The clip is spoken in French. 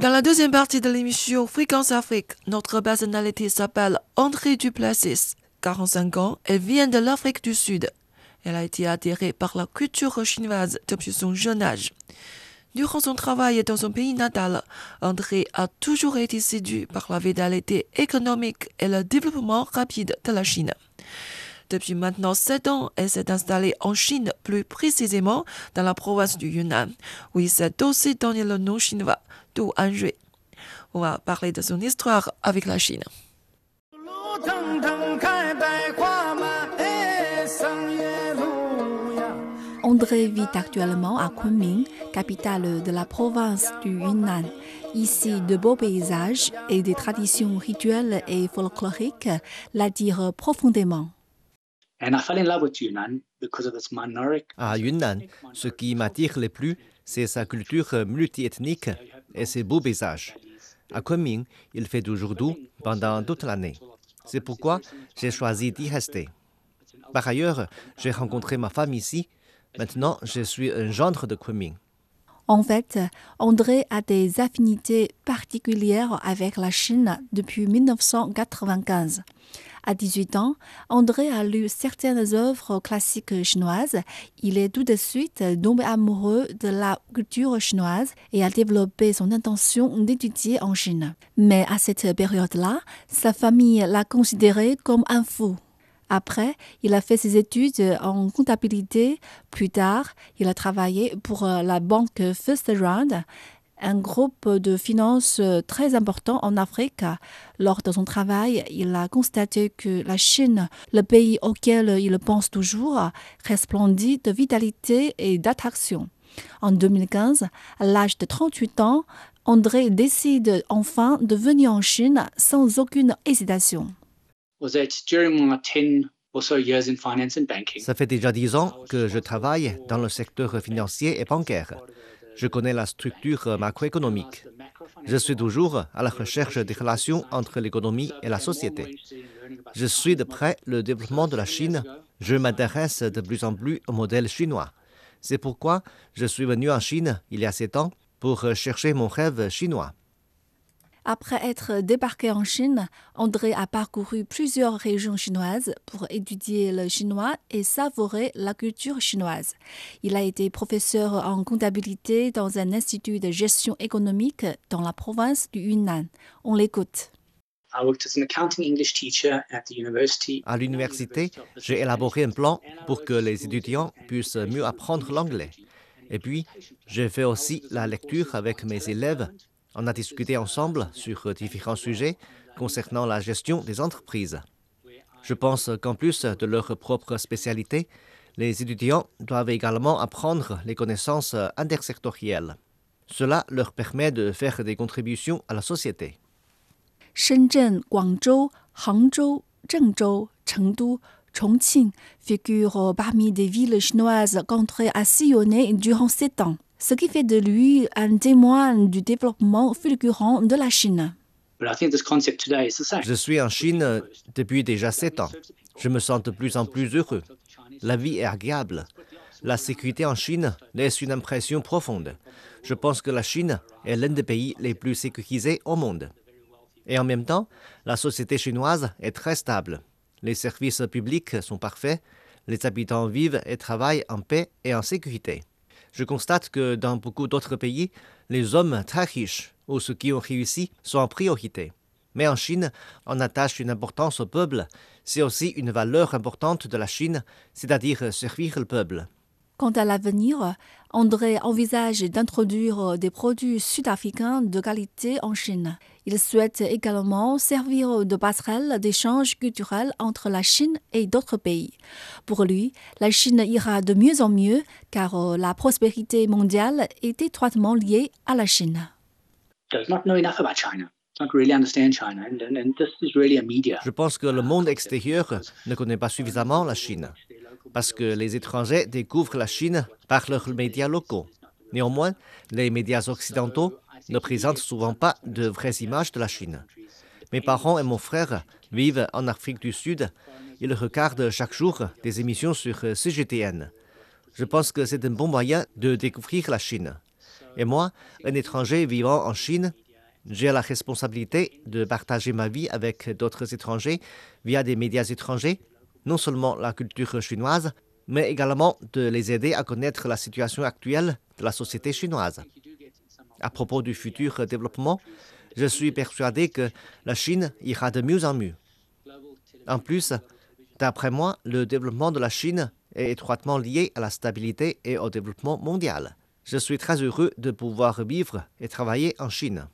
Dans la deuxième partie de l'émission Fréquence Afrique, notre personnalité s'appelle André Duplessis. 45 ans, elle vient de l'Afrique du Sud. Elle a été attirée par la culture chinoise depuis son jeune âge. Durant son travail dans son pays natal, André a toujours été séduit par la vitalité économique et le développement rapide de la Chine. Depuis maintenant sept ans, elle s'est installée en Chine, plus précisément dans la province du Yunnan, où il s'est aussi donné le nom chinois, Du Anjui. On va parler de son histoire avec la Chine. André vit actuellement à Kunming, capitale de la province du Yunnan. Ici, de beaux paysages et des traditions rituelles et folkloriques l'attirent profondément. À Yunnan, ce qui m'attire le plus, c'est sa culture multiethnique et ses beaux paysages. À Kunming, il fait toujours doux pendant toute l'année. C'est pourquoi j'ai choisi d'y rester. Par ailleurs, j'ai rencontré ma femme ici. Maintenant, je suis un gendre de Kunming. En fait, André a des affinités particulières avec la Chine depuis 1995. À 18 ans, André a lu certaines œuvres classiques chinoises. Il est tout de suite tombé amoureux de la culture chinoise et a développé son intention d'étudier en Chine. Mais à cette période-là, sa famille l'a considéré comme un fou. Après, il a fait ses études en comptabilité. Plus tard, il a travaillé pour la banque First Round, un groupe de finances très important en Afrique. Lors de son travail, il a constaté que la Chine, le pays auquel il pense toujours, resplendit de vitalité et d'attraction. En 2015, à l'âge de 38 ans, André décide enfin de venir en Chine sans aucune hésitation. Ça fait déjà dix ans que je travaille dans le secteur financier et bancaire. Je connais la structure macroéconomique. Je suis toujours à la recherche des relations entre l'économie et la société. Je suis de près le développement de la Chine. Je m'intéresse de plus en plus au modèle chinois. C'est pourquoi je suis venu en Chine il y a sept ans pour chercher mon rêve chinois. Après être débarqué en Chine, André a parcouru plusieurs régions chinoises pour étudier le chinois et savourer la culture chinoise. Il a été professeur en comptabilité dans un institut de gestion économique dans la province du Yunnan. On l'écoute. À l'université, j'ai élaboré un plan pour que les étudiants puissent mieux apprendre l'anglais. Et puis, j'ai fait aussi la lecture avec mes élèves on a discuté ensemble sur différents sujets concernant la gestion des entreprises. Je pense qu'en plus de leur propre spécialité, les étudiants doivent également apprendre les connaissances intersectorielles. Cela leur permet de faire des contributions à la société. Shenzhen, Guangzhou, Hangzhou, Zhengzhou, Chengdu, Chongqing figurent parmi des villes chinoises qu'André a sillonnées durant sept ans ce qui fait de lui un témoin du développement fulgurant de la Chine. Je suis en Chine depuis déjà sept ans. Je me sens de plus en plus heureux. La vie est agréable. La sécurité en Chine laisse une impression profonde. Je pense que la Chine est l'un des pays les plus sécurisés au monde. Et en même temps, la société chinoise est très stable. Les services publics sont parfaits. Les habitants vivent et travaillent en paix et en sécurité. Je constate que dans beaucoup d'autres pays, les hommes très riches ou ceux qui ont réussi sont en priorité. Mais en Chine, on attache une importance au peuple. C'est aussi une valeur importante de la Chine, c'est-à-dire servir le peuple. Quant à l'avenir, André envisage d'introduire des produits sud-africains de qualité en Chine. Il souhaite également servir de passerelle d'échange culturel entre la Chine et d'autres pays. Pour lui, la Chine ira de mieux en mieux car la prospérité mondiale est étroitement liée à la Chine. Je pense que le monde extérieur ne connaît pas suffisamment la Chine, parce que les étrangers découvrent la Chine par leurs médias locaux. Néanmoins, les médias occidentaux ne présentent souvent pas de vraies images de la Chine. Mes parents et mon frère vivent en Afrique du Sud. Ils regardent chaque jour des émissions sur CGTN. Je pense que c'est un bon moyen de découvrir la Chine. Et moi, un étranger vivant en Chine, J'ai la responsabilité de partager ma vie avec d'autres étrangers via des médias étrangers, non seulement la culture chinoise, mais également de les aider à connaître la situation actuelle de la société chinoise. À propos du futur développement, je suis persuadé que la Chine ira de mieux en mieux. En plus, d'après moi, le développement de la Chine est étroitement lié à la stabilité et au développement mondial. Je suis très heureux de pouvoir vivre et travailler en Chine.